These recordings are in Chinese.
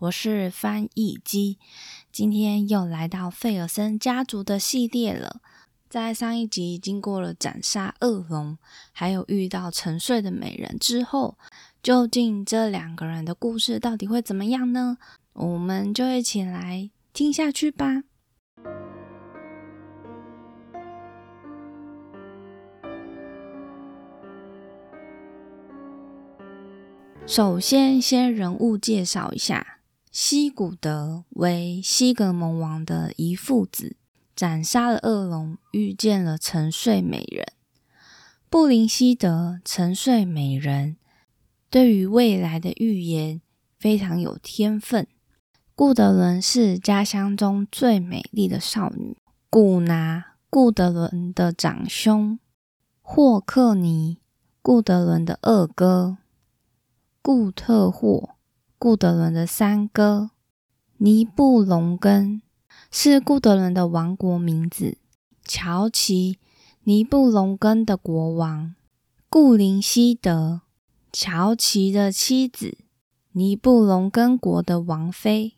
我是翻译机，今天又来到费尔森家族的系列了。在上一集经过了斩杀恶龙，还有遇到沉睡的美人之后，究竟这两个人的故事到底会怎么样呢？我们就一起来听下去吧。首先，先人物介绍一下。西古德为西格蒙王的遗父子，斩杀了恶龙，遇见了沉睡美人布林希德。沉睡美人对于未来的预言非常有天分。顾德伦是家乡中最美丽的少女。古拿，顾德伦的长兄；霍克尼，顾德伦的二哥；顾特霍。顾德伦的三哥尼布隆根是顾德伦的王国名字。乔奇尼布隆根的国王，顾林希德乔奇的妻子，尼布隆根国的王妃。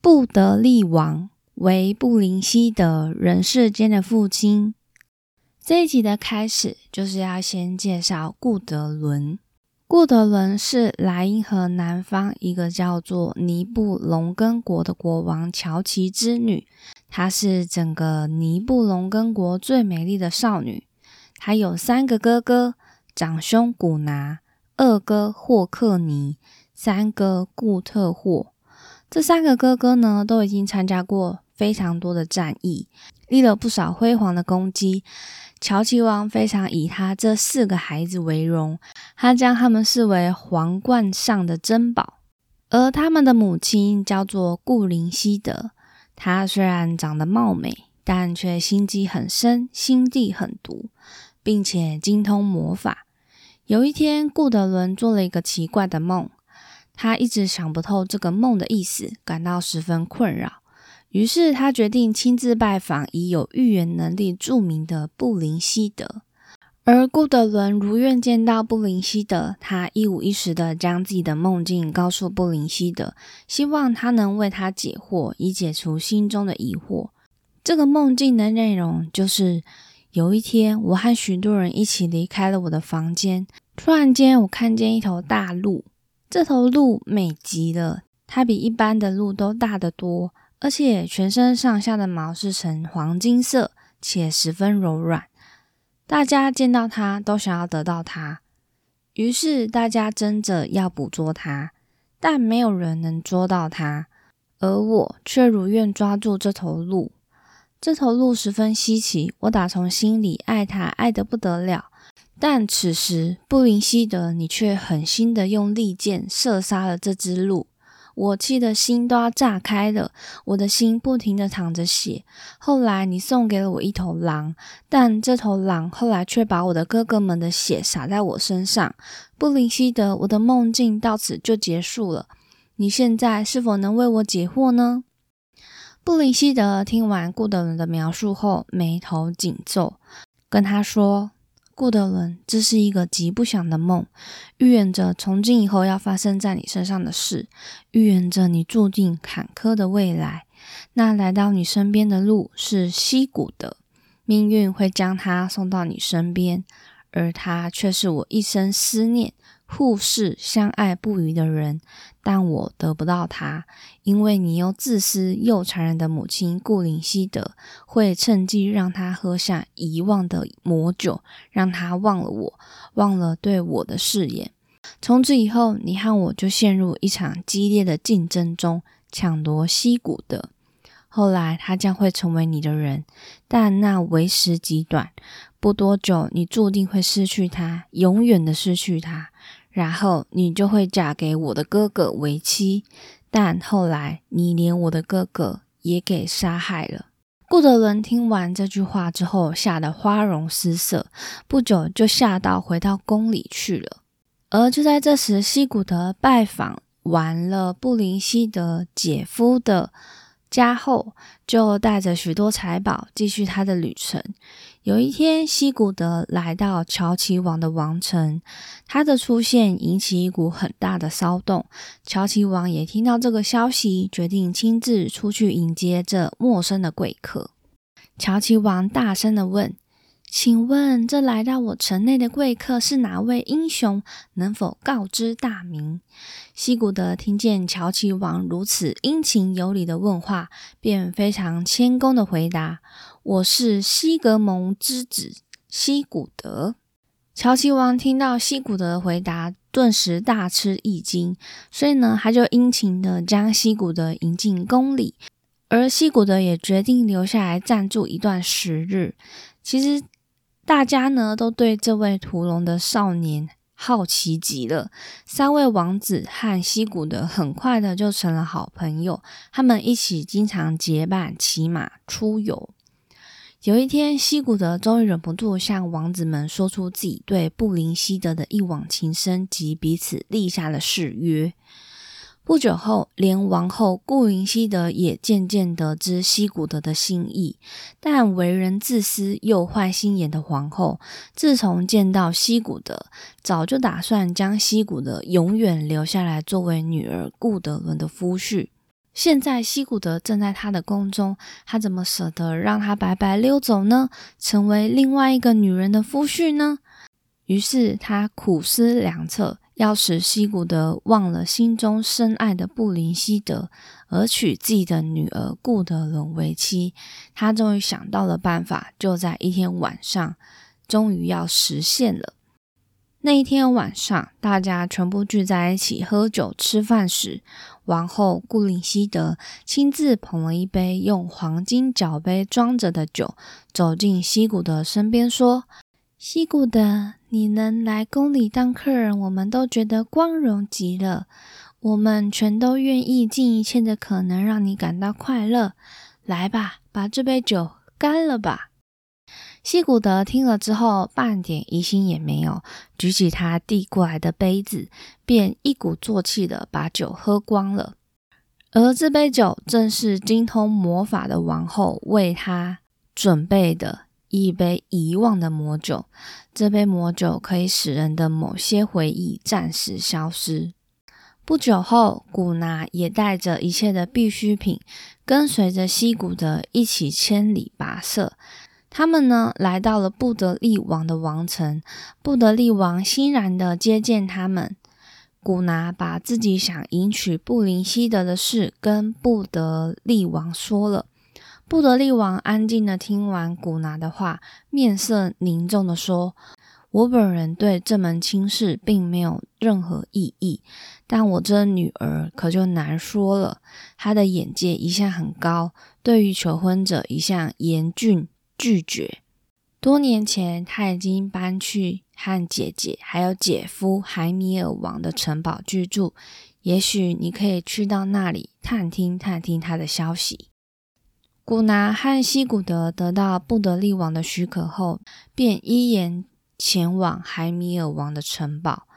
布德利王为布林希德人世间的父亲。这一集的开始就是要先介绍顾德伦。顾德伦是莱茵河南方一个叫做尼布隆根国的国王乔奇之女，她是整个尼布隆根国最美丽的少女。她有三个哥哥：长兄古拿、二哥霍克尼、三哥顾特霍。这三个哥哥呢，都已经参加过非常多的战役，立了不少辉煌的功绩。乔奇王非常以他这四个孩子为荣，他将他们视为皇冠上的珍宝。而他们的母亲叫做顾林希德，她虽然长得貌美，但却心机很深，心地很毒，并且精通魔法。有一天，顾德伦做了一个奇怪的梦，他一直想不透这个梦的意思，感到十分困扰。于是他决定亲自拜访已有预言能力著名的布林希德，而顾德伦如愿见到布林希德，他一五一十的将自己的梦境告诉布林希德，希望他能为他解惑，以解除心中的疑惑。这个梦境的内容就是：有一天，我和许多人一起离开了我的房间，突然间，我看见一头大鹿，这头鹿美极了，它比一般的鹿都大得多。而且全身上下的毛是呈黄金色，且十分柔软。大家见到它都想要得到它，于是大家争着要捕捉它，但没有人能捉到它。而我却如愿抓住这头鹿。这头鹿十分稀奇，我打从心里爱它，爱得不得了。但此时布林希德，你却狠心的用利箭射杀了这只鹿。我气的心都要炸开了，我的心不停的淌着血。后来你送给了我一头狼，但这头狼后来却把我的哥哥们的血洒在我身上。布林希德，我的梦境到此就结束了。你现在是否能为我解惑呢？布林希德听完顾德伦的描述后，眉头紧皱，跟他说。顾德伦，这是一个极不祥的梦，预言着从今以后要发生在你身上的事，预言着你注定坎坷的未来。那来到你身边的路是溪谷的，命运会将他送到你身边，而他却是我一生思念。互视相爱不渝的人，但我得不到他，因为你又自私又残忍的母亲顾林希德会趁机让他喝下遗忘的魔酒，让他忘了我，忘了对我的誓言。从此以后，你和我就陷入一场激烈的竞争中，抢夺溪谷的。后来，他将会成为你的人，但那为时极短。不多久，你注定会失去他，永远的失去他。然后你就会嫁给我的哥哥为妻，但后来你连我的哥哥也给杀害了。顾德伦听完这句话之后，吓得花容失色，不久就吓到回到宫里去了。而就在这时，西古德拜访完了布林希德姐夫的家后，就带着许多财宝继续他的旅程。有一天，西古德来到乔奇王的王城，他的出现引起一股很大的骚动。乔奇王也听到这个消息，决定亲自出去迎接这陌生的贵客。乔奇王大声的问：“请问，这来到我城内的贵客是哪位英雄？能否告知大名？”西古德听见乔奇王如此殷勤有礼的问话，便非常谦恭的回答。我是西格蒙之子西古德。乔奇王听到西古德的回答，顿时大吃一惊，所以呢，他就殷勤的将西古德迎进宫里，而西古德也决定留下来暂住一段时日。其实大家呢都对这位屠龙的少年好奇极了。三位王子和西古德很快的就成了好朋友，他们一起经常结伴骑马出游。有一天，西古德终于忍不住向王子们说出自己对布林希德的一往情深及彼此立下了誓约。不久后，连王后顾云希德也渐渐得知西古德的心意。但为人自私又坏心眼的皇后，自从见到西古德，早就打算将西古德永远留下来作为女儿顾德伦的夫婿。现在西古德正在他的宫中，他怎么舍得让他白白溜走呢？成为另外一个女人的夫婿呢？于是他苦思良策，要使西古德忘了心中深爱的布林希德，而娶自己的女儿顾德伦为妻。他终于想到了办法，就在一天晚上，终于要实现了。那一天晚上，大家全部聚在一起喝酒吃饭时，王后顾林希德亲自捧了一杯用黄金角杯装着的酒，走进西古德身边，说：“西古德，你能来宫里当客人，我们都觉得光荣极了。我们全都愿意尽一切的可能让你感到快乐。来吧，把这杯酒干了吧。”西古德听了之后，半点疑心也没有，举起他递过来的杯子，便一鼓作气的把酒喝光了。而这杯酒正是精通魔法的王后为他准备的一杯遗忘的魔酒。这杯魔酒可以使人的某些回忆暂时消失。不久后，古拿也带着一切的必需品，跟随着西古德一起千里跋涉。他们呢，来到了布德利王的王城。布德利王欣然的接见他们。古拿把自己想迎娶布林希德的事跟布德利王说了。布德利王安静的听完古拿的话，面色凝重的说：“我本人对这门亲事并没有任何异议，但我这女儿可就难说了。她的眼界一向很高，对于求婚者一向严峻。”拒绝。多年前，她已经搬去和姐姐还有姐夫海米尔王的城堡居住。也许你可以去到那里探听探听他的消息。古拿和西古德得到布德利王的许可后，便依言前往海米尔王的城堡。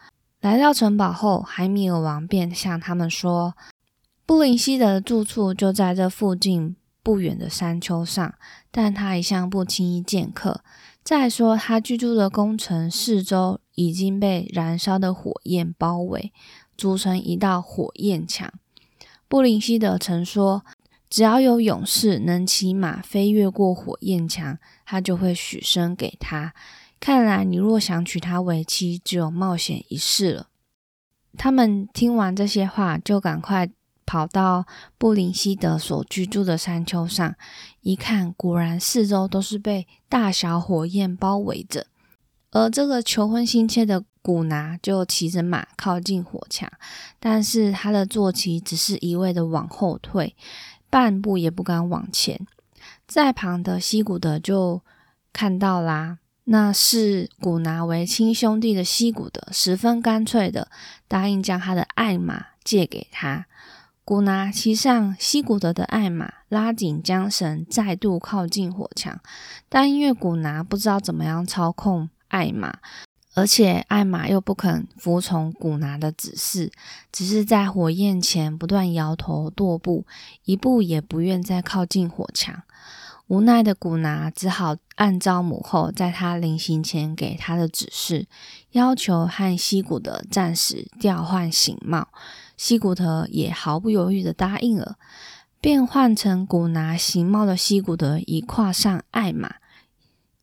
来到城堡后，海米尔王便向他们说：“布林希德的住处就在这附近。”不远的山丘上，但他一向不轻易见客。再说，他居住的宫城四周已经被燃烧的火焰包围，组成一道火焰墙。布林希德曾说：“只要有勇士能骑马飞越过火焰墙，他就会许身给他。”看来，你若想娶她为妻，只有冒险一试了。他们听完这些话，就赶快。跑到布林希德所居住的山丘上，一看，果然四周都是被大小火焰包围着。而这个求婚心切的古拿就骑着马靠近火墙，但是他的坐骑只是一味的往后退，半步也不敢往前。在旁的西古德就看到啦，那是古拿为亲兄弟的西古德，十分干脆的答应将他的爱马借给他。古拿骑上西古德的爱马，拉紧缰绳，再度靠近火墙。但因为古拿不知道怎么样操控爱马，而且艾玛又不肯服从古拿的指示，只是在火焰前不断摇头跺步，一步也不愿再靠近火墙。无奈的古拿只好按照母后在他临行前给他的指示，要求和西古德暂时调换形貌。西古德也毫不犹豫的答应了，变换成古拿形貌的西古德一跨上艾玛。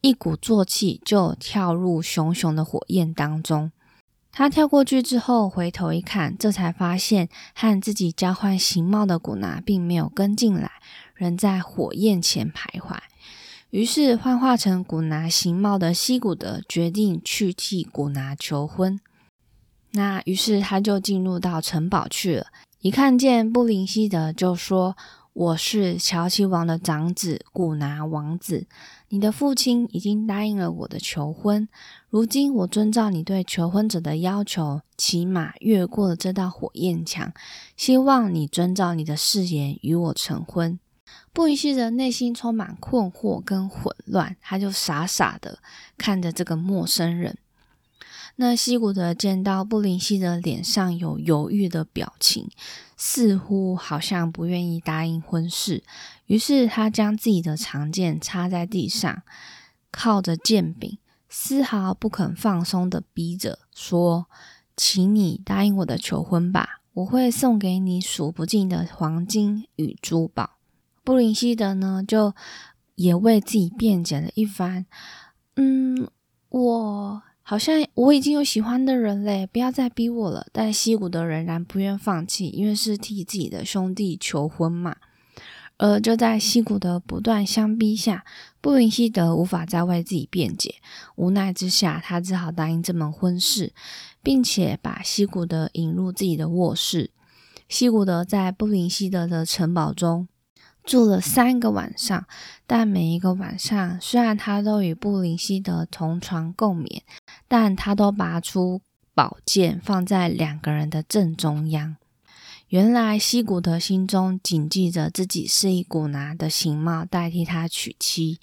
一鼓作气就跳入熊熊的火焰当中。他跳过去之后，回头一看，这才发现和自己交换形貌的古拿并没有跟进来，仍在火焰前徘徊。于是幻化成古拿形貌的西古德决定去替古拿求婚。那于是他就进入到城堡去了。一看见布林希德，就说。我是乔奇王的长子古拿王子，你的父亲已经答应了我的求婚。如今我遵照你对求婚者的要求，骑马越过了这道火焰墙，希望你遵照你的誓言与我成婚。布宜希德内心充满困惑跟混乱，他就傻傻的看着这个陌生人。那西古德见到布林希德脸上有犹豫的表情，似乎好像不愿意答应婚事，于是他将自己的长剑插在地上，靠着剑柄，丝毫不肯放松的逼着说：“请你答应我的求婚吧，我会送给你数不尽的黄金与珠宝。”布林希德呢，就也为自己辩解了一番：“嗯，我。”好像我已经有喜欢的人嘞，不要再逼我了。但西古德仍然不愿放弃，因为是替自己的兄弟求婚嘛。而就在西古德不断相逼下，布林希德无法再为自己辩解，无奈之下，他只好答应这门婚事，并且把西古德引入自己的卧室。西古德在布林希德的城堡中。住了三个晚上，但每一个晚上，虽然他都与布林希德同床共眠，但他都拔出宝剑放在两个人的正中央。原来西古德心中谨记着自己是以古拿的形貌代替他娶妻。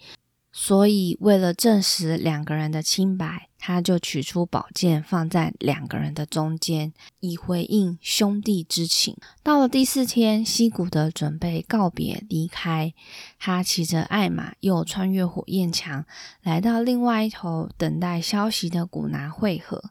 所以，为了证实两个人的清白，他就取出宝剑放在两个人的中间，以回应兄弟之情。到了第四天，西古德准备告别离开，他骑着爱马，又穿越火焰墙，来到另外一头等待消息的古拿会合。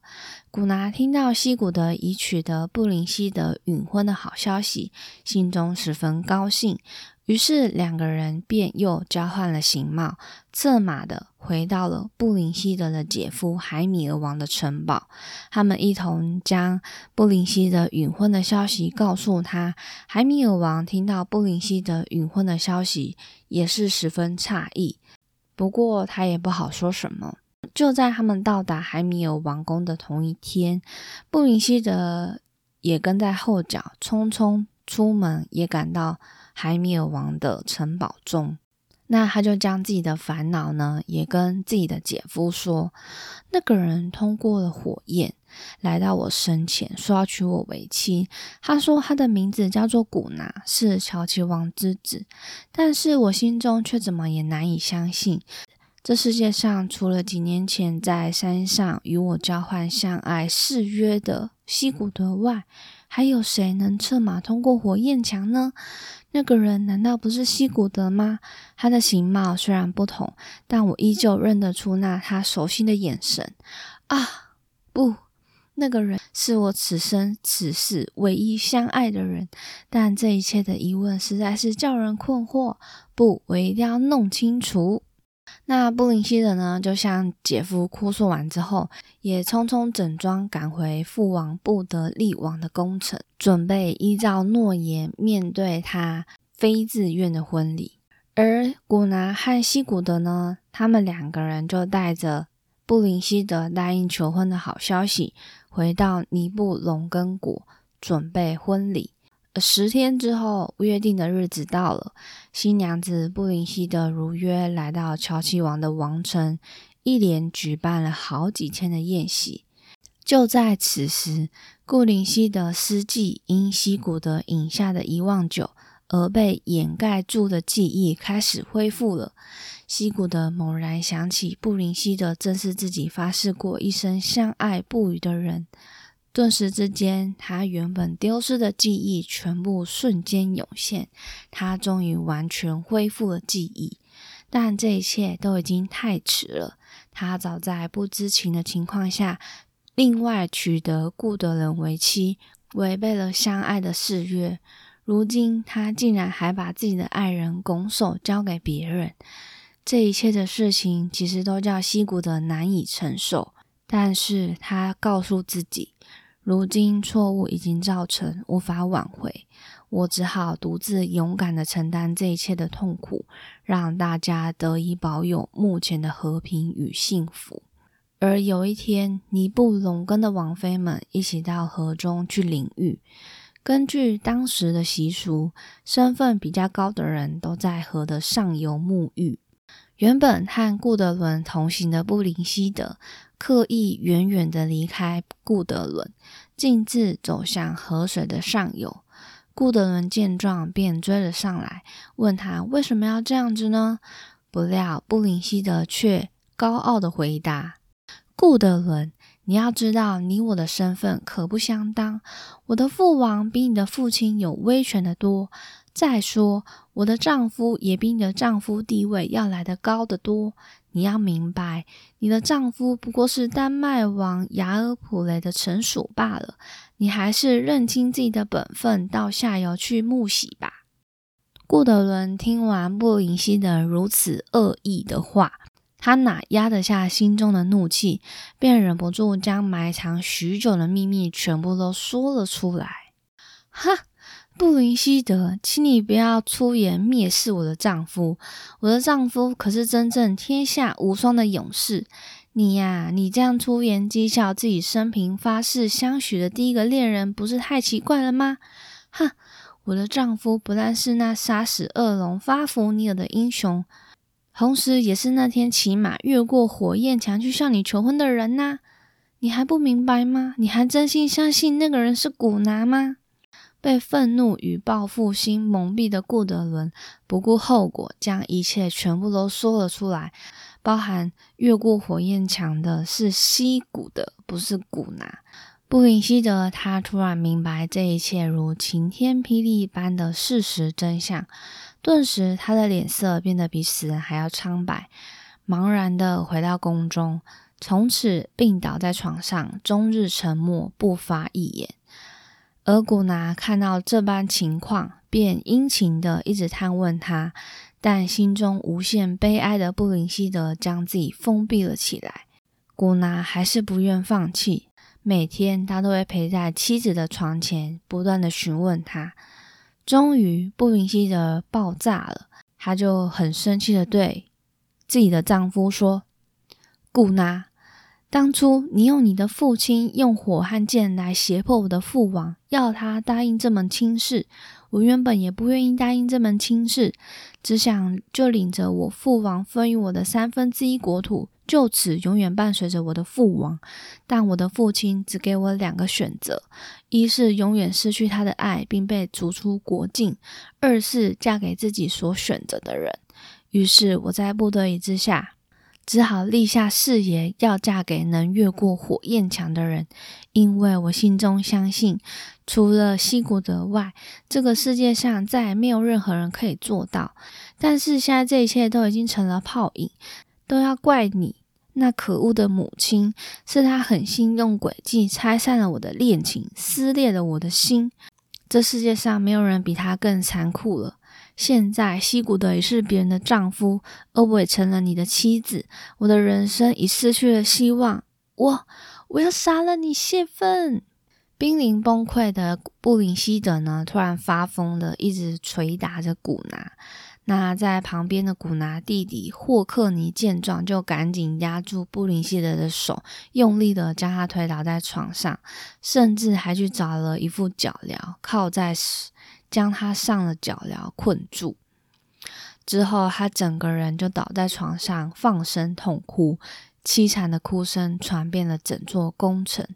古拿听到西古德已取得布林希德允婚的好消息，心中十分高兴。于是两个人便又交换了形貌，策马的回到了布林希德的姐夫海米尔王的城堡。他们一同将布林希德隐婚的消息告诉他。海米尔王听到布林希德隐婚的消息，也是十分诧异。不过他也不好说什么。就在他们到达海米尔王宫的同一天，布林希德也跟在后脚，匆匆出门，也赶到。海米尔王的城堡中，那他就将自己的烦恼呢，也跟自己的姐夫说。那个人通过了火焰，来到我身前，说要娶我为妻。他说他的名字叫做古拿，是乔奇王之子。但是我心中却怎么也难以相信，这世界上除了几年前在山上与我交换相爱誓约的西古德外，还有谁能策马通过火焰墙呢？那个人难道不是西古德吗？他的形貌虽然不同，但我依旧认得出那他熟悉的眼神。啊，不，那个人是我此生此世唯一相爱的人。但这一切的疑问实在是叫人困惑。不，我一定要弄清楚。那布林希德呢？就向姐夫哭诉完之后，也匆匆整装赶回父王不得力王的宫城，准备依照诺言面对他非自愿的婚礼。而古拿和西古德呢，他们两个人就带着布林希德答应求婚的好消息，回到尼布龙根国，准备婚礼。十天之后，约定的日子到了。新娘子布林希德如约来到乔奇王的王城，一连举办了好几天的宴席。就在此时，顾灵溪的司机因西古德饮下的遗忘酒而被掩盖住的记忆开始恢复了。西古德猛然想起，布林希德正是自己发誓过一生相爱不渝的人。顿时之间，他原本丢失的记忆全部瞬间涌现，他终于完全恢复了记忆。但这一切都已经太迟了。他早在不知情的情况下，另外取得顾德人为妻，违背了相爱的誓约。如今，他竟然还把自己的爱人拱手交给别人。这一切的事情其实都叫西谷的难以承受，但是他告诉自己，如今错误已经造成，无法挽回，我只好独自勇敢的承担这一切的痛苦，让大家得以保有目前的和平与幸福。而有一天，尼布龙根的王妃们一起到河中去淋浴，根据当时的习俗，身份比较高的人都在河的上游沐浴。原本和顾德伦同行的布林希德刻意远远的离开顾德伦，径自走向河水的上游。顾德伦见状，便追了上来，问他为什么要这样子呢？不料布林希德却高傲的回答：“顾德伦，你要知道，你我的身份可不相当。我的父王比你的父亲有威权的多。”再说，我的丈夫也比你的丈夫地位要来得高得多。你要明白，你的丈夫不过是丹麦王雅尔普雷的臣属罢了。你还是认清自己的本分，到下游去沐洗吧。顾德伦听完布林希的如此恶意的话，他哪压得下心中的怒气，便忍不住将埋藏许久的秘密全部都说了出来。哈！布林希德，请你不要出言蔑视我的丈夫。我的丈夫可是真正天下无双的勇士。你呀，你这样出言讥笑自己生平发誓相许的第一个恋人，不是太奇怪了吗？哼，我的丈夫不但是那杀死恶龙发福尼尔的英雄，同时也是那天骑马越过火焰墙去向你求婚的人呐！你还不明白吗？你还真心相信那个人是古拿吗？被愤怒与报复心蒙蔽的顾德伦不顾后果，将一切全部都说了出来，包含越过火焰墙的是西古的，不是古拿。布林希德他突然明白这一切如晴天霹雳般的事实真相，顿时他的脸色变得比死人还要苍白，茫然的回到宫中，从此病倒在床上，终日沉默，不发一言。而古拿看到这般情况，便殷勤的一直探问他，但心中无限悲哀的布林希德将自己封闭了起来。古拿还是不愿放弃，每天他都会陪在妻子的床前，不断的询问他。终于，布林希德爆炸了，他就很生气的对自己的丈夫说：“古娜。”当初你用你的父亲用火和剑来胁迫我的父王，要他答应这门亲事。我原本也不愿意答应这门亲事，只想就领着我父王分予我的三分之一国土，就此永远伴随着我的父王。但我的父亲只给我两个选择：一是永远失去他的爱，并被逐出国境；二是嫁给自己所选择的人。于是我在不得已之下。只好立下誓言，要嫁给能越过火焰墙的人，因为我心中相信，除了西古德外，这个世界上再也没有任何人可以做到。但是现在这一切都已经成了泡影，都要怪你那可恶的母亲，是她狠心用诡计拆散了我的恋情，撕裂了我的心。这世界上没有人比她更残酷了。现在，西古德也是别人的丈夫，而我也成了你的妻子。我的人生已失去了希望。我，我要杀了你泄愤！濒临崩溃的布林希德呢，突然发疯的一直捶打着古拿。那在旁边的古拿弟弟霍克尼见状，就赶紧压住布林希德的手，用力的将他推倒在床上，甚至还去找了一副脚镣，靠在。将他上了脚镣困住之后，他整个人就倒在床上放声痛哭，凄惨的哭声传遍了整座宫城。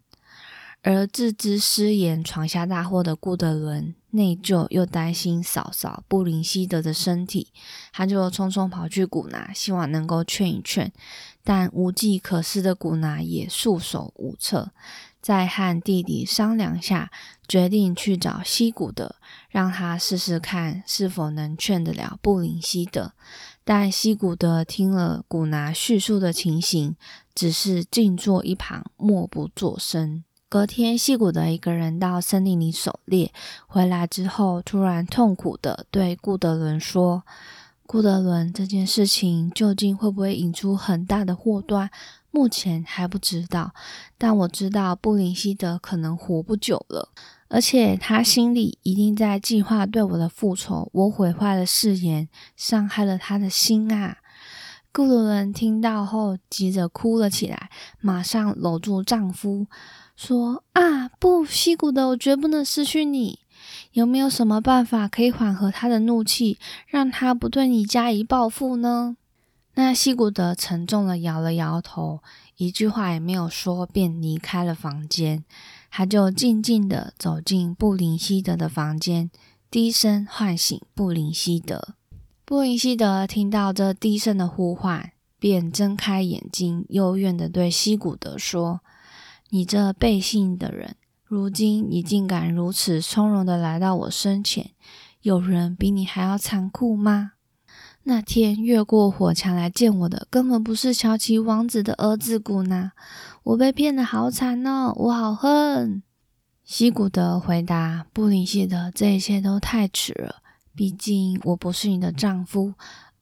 而自知失言闯下大祸的顾德伦，内疚又担心嫂嫂布林希德的身体，他就匆匆跑去古拿，希望能够劝一劝。但无计可施的古拿也束手无策。再和弟弟商量下，决定去找西古德，让他试试看是否能劝得了布林希德。但西古德听了古拿叙述的情形，只是静坐一旁，默不作声。隔天，西古德一个人到森林里狩猎，回来之后，突然痛苦的对顾德伦说：“顾德伦，这件事情究竟会不会引出很大的祸端？”目前还不知道，但我知道布林希德可能活不久了，而且他心里一定在计划对我的复仇。我毁坏了誓言，伤害了他的心啊！顾德伦听到后急着哭了起来，马上搂住丈夫说：“啊，不，西古德，我绝不能失去你。有没有什么办法可以缓和他的怒气，让他不对你加以报复呢？”那西古德沉重的摇了摇头，一句话也没有说，便离开了房间。他就静静的走进布林希德的房间，低声唤醒布林希德。布林希德听到这低声的呼唤，便睁开眼睛，幽怨的对西古德说：“你这背信的人，如今你竟敢如此从容的来到我身前，有人比你还要残酷吗？”那天越过火墙来见我的，根本不是乔奇王子的儿子古纳。我被骗的好惨哦，我好恨。西古德回答布林希德：“这一切都太迟了，毕竟我不是你的丈夫，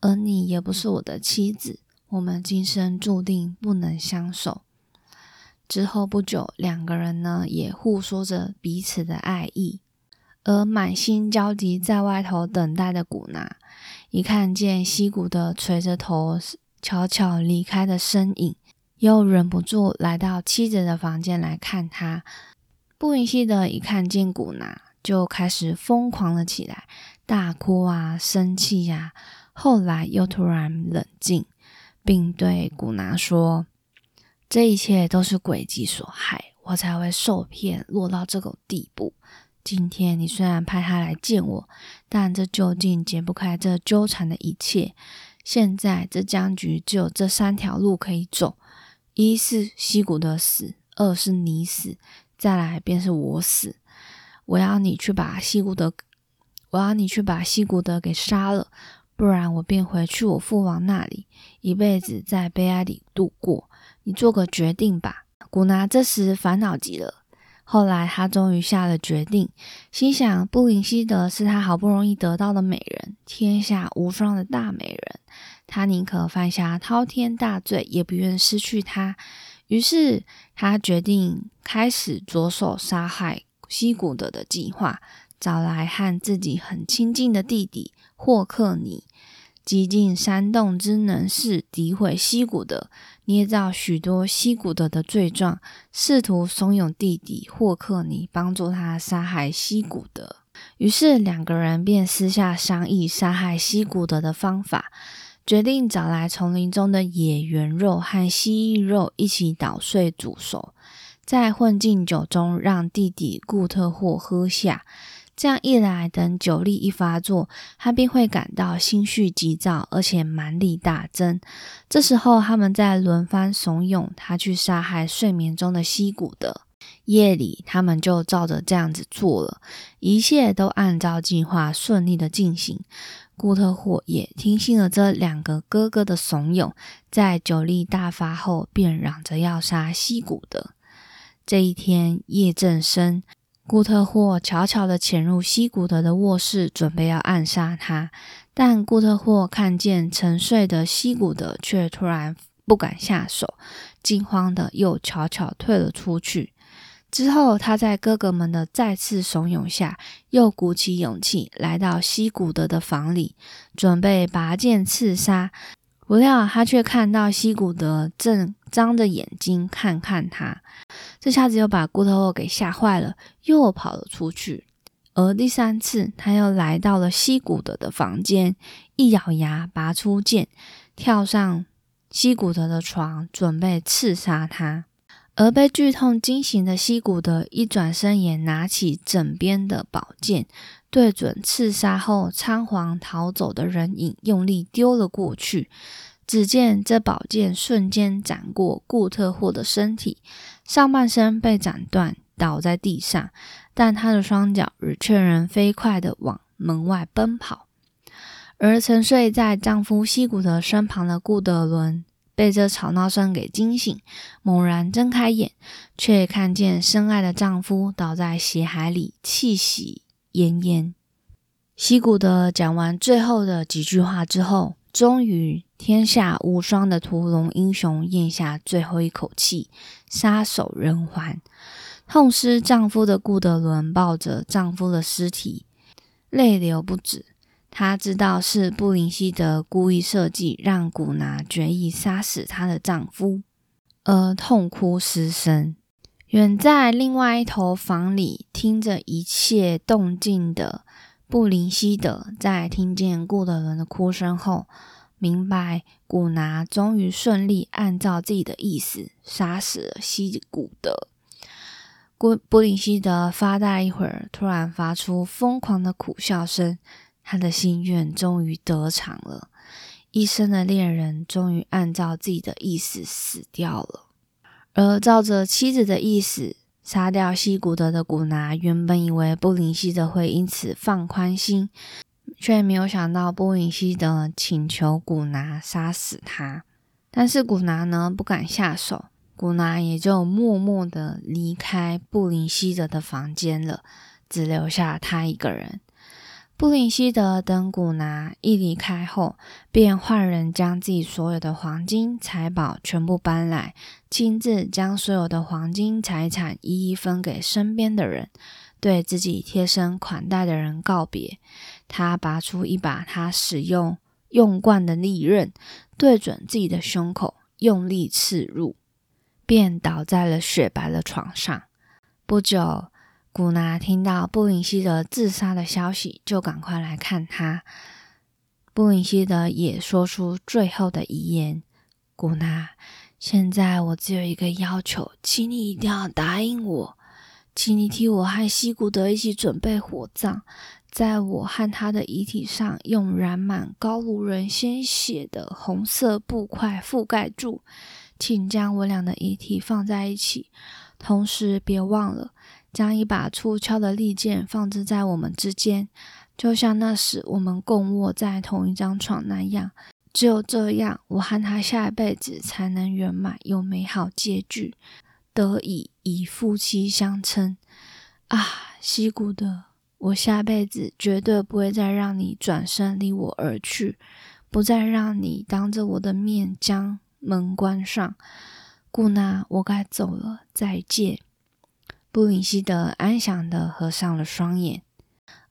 而你也不是我的妻子，我们今生注定不能相守。”之后不久，两个人呢也互说着彼此的爱意。而满心焦急在外头等待的古娜，一看见西谷的垂着头悄悄离开的身影，又忍不住来到妻子的房间来看他。布林希德一看见古娜，就开始疯狂了起来，大哭啊，生气呀。后来又突然冷静，并对古娜说：“这一切都是诡计所害，我才会受骗，落到这个地步。”今天你虽然派他来见我，但这究竟解不开这纠缠的一切。现在这僵局只有这三条路可以走：一是西古德死，二是你死，再来便是我死。我要你去把西古德，我要你去把西古德给杀了，不然我便回去我父王那里，一辈子在悲哀里度过。你做个决定吧。古拿这时烦恼极了。后来，他终于下了决定，心想布林希德是他好不容易得到的美人，天下无双的大美人，他宁可犯下滔天大罪，也不愿失去她。于是，他决定开始着手杀害西古德的计划，找来和自己很亲近的弟弟霍克尼。极尽煽动之能事，诋毁西古德，捏造许多西古德的罪状，试图怂恿弟弟霍克尼帮助他杀害西古德。于是两个人便私下商议杀害西古德的方法，决定找来丛林中的野猿肉和蜥蜴肉一起捣碎煮熟，再混进酒中，让弟弟固特霍喝下。这样一来，等酒力一发作，他便会感到心绪急躁，而且蛮力大增。这时候，他们在轮番怂恿他去杀害睡眠中的西古德。夜里，他们就照着这样子做了，一切都按照计划顺利的进行。古特霍也听信了这两个哥哥的怂恿，在酒力大发后，便嚷着要杀西古德。这一天，夜正深。古特霍悄悄地潜入西古德的卧室，准备要暗杀他。但古特霍看见沉睡的西古德，却突然不敢下手，惊慌的又悄悄退了出去。之后，他在哥哥们的再次怂恿下，又鼓起勇气来到西古德的房里，准备拔剑刺杀。不料，他却看到西古德正张着眼睛看看他，这下子又把骨头给吓坏了，又跑了出去。而第三次，他又来到了西古德的房间，一咬牙，拔出剑，跳上西古德的床，准备刺杀他。而被剧痛惊醒的西古德一转身，也拿起枕边的宝剑，对准刺杀后仓皇逃走的人影，用力丢了过去。只见这宝剑瞬间斩过顾特霍的身体，上半身被斩断，倒在地上，但他的双脚却仍飞快地往门外奔跑。而沉睡在丈夫西古德身旁的顾德伦。被这吵闹声给惊醒，猛然睁开眼，却看见深爱的丈夫倒在血海里，气息奄奄。西古德讲完最后的几句话之后，终于天下无双的屠龙英雄咽下最后一口气，撒手人寰。痛失丈夫的顾德伦抱着丈夫的尸体，泪流不止。她知道是布林希德故意设计，让古娜决意杀死她的丈夫，而痛哭失声。远在另外一头房里听着一切动静的布林希德，在听见顾德伦的哭声后，明白古娜终于顺利按照自己的意思杀死了西古德。布布林希德发呆一会儿，突然发出疯狂的苦笑声。他的心愿终于得偿了，一生的恋人终于按照自己的意思死掉了。而照着妻子的意思杀掉西古德的古拿，原本以为布林希德会因此放宽心，却没有想到布林希德请求古拿杀死他。但是古拿呢不敢下手，古拿也就默默的离开布林希德的房间了，只留下他一个人。布林希德等古拿一离开后，便换人将自己所有的黄金财宝全部搬来，亲自将所有的黄金财产一一分给身边的人，对自己贴身款待的人告别。他拔出一把他使用用惯的利刃，对准自己的胸口，用力刺入，便倒在了雪白的床上。不久。古娜听到布林希德自杀的消息，就赶快来看他。布林希德也说出最后的遗言：“古娜，现在我只有一个要求，请你一定要答应我，请你替我和西古德一起准备火葬，在我和他的遗体上用染满高卢人鲜血的红色布块覆盖住，请将我俩的遗体放在一起，同时别忘了。”将一把粗糙的利剑放置在我们之间，就像那时我们共卧在同一张床那样。只有这样，我和他下一辈子才能圆满又美好结局，得以以夫妻相称。啊，西古德，我下辈子绝对不会再让你转身离我而去，不再让你当着我的面将门关上。古娜，我该走了，再见。布林希德安详地合上了双眼，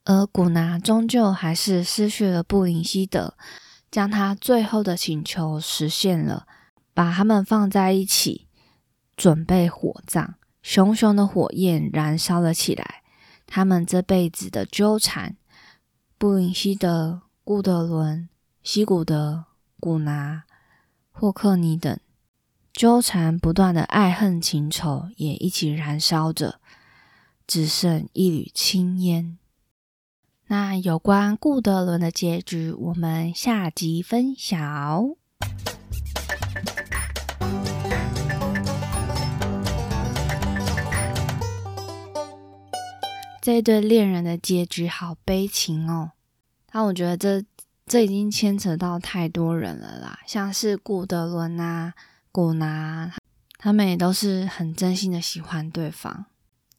而古拿终究还是失去了布林希德，将他最后的请求实现了，把他们放在一起，准备火葬。熊熊的火焰燃烧了起来，他们这辈子的纠缠，布林希德、顾德伦、西古德、古拿、霍克尼等。纠缠不断的爱恨情仇也一起燃烧着，只剩一缕青烟。那有关顾德伦的结局，我们下集分晓。这对恋人的结局好悲情哦。但我觉得这这已经牵扯到太多人了啦，像是顾德伦啊。古拿他们也都是很真心的喜欢对方，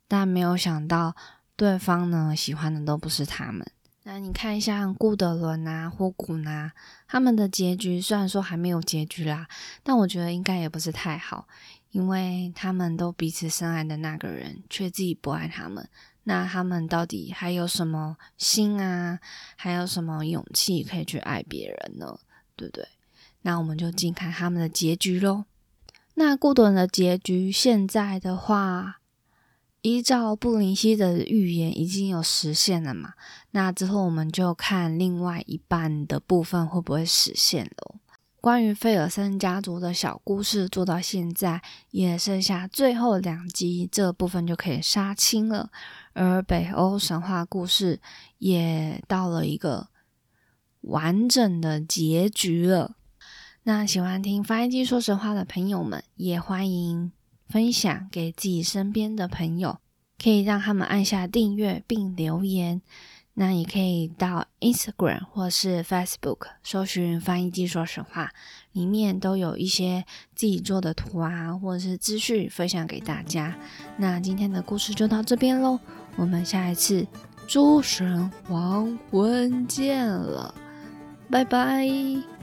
但没有想到对方呢喜欢的都不是他们。那你看一下顾德伦啊或古拿他们的结局，虽然说还没有结局啦，但我觉得应该也不是太好，因为他们都彼此深爱的那个人却自己不爱他们，那他们到底还有什么心啊，还有什么勇气可以去爱别人呢？对不对？那我们就静看他们的结局喽。那顾德伦的结局，现在的话，依照布林希的预言，已经有实现了嘛？那之后我们就看另外一半的部分会不会实现了。关于费尔森家族的小故事做到现在，也剩下最后两集，这部分就可以杀青了。而北欧神话故事也到了一个完整的结局了。那喜欢听翻译机说实话的朋友们，也欢迎分享给自己身边的朋友，可以让他们按下订阅并留言。那也可以到 Instagram 或是 Facebook 搜寻“翻译机说实话”，里面都有一些自己做的图啊，或者是资讯分享给大家。那今天的故事就到这边喽，我们下一次诸神黄昏见了，拜拜。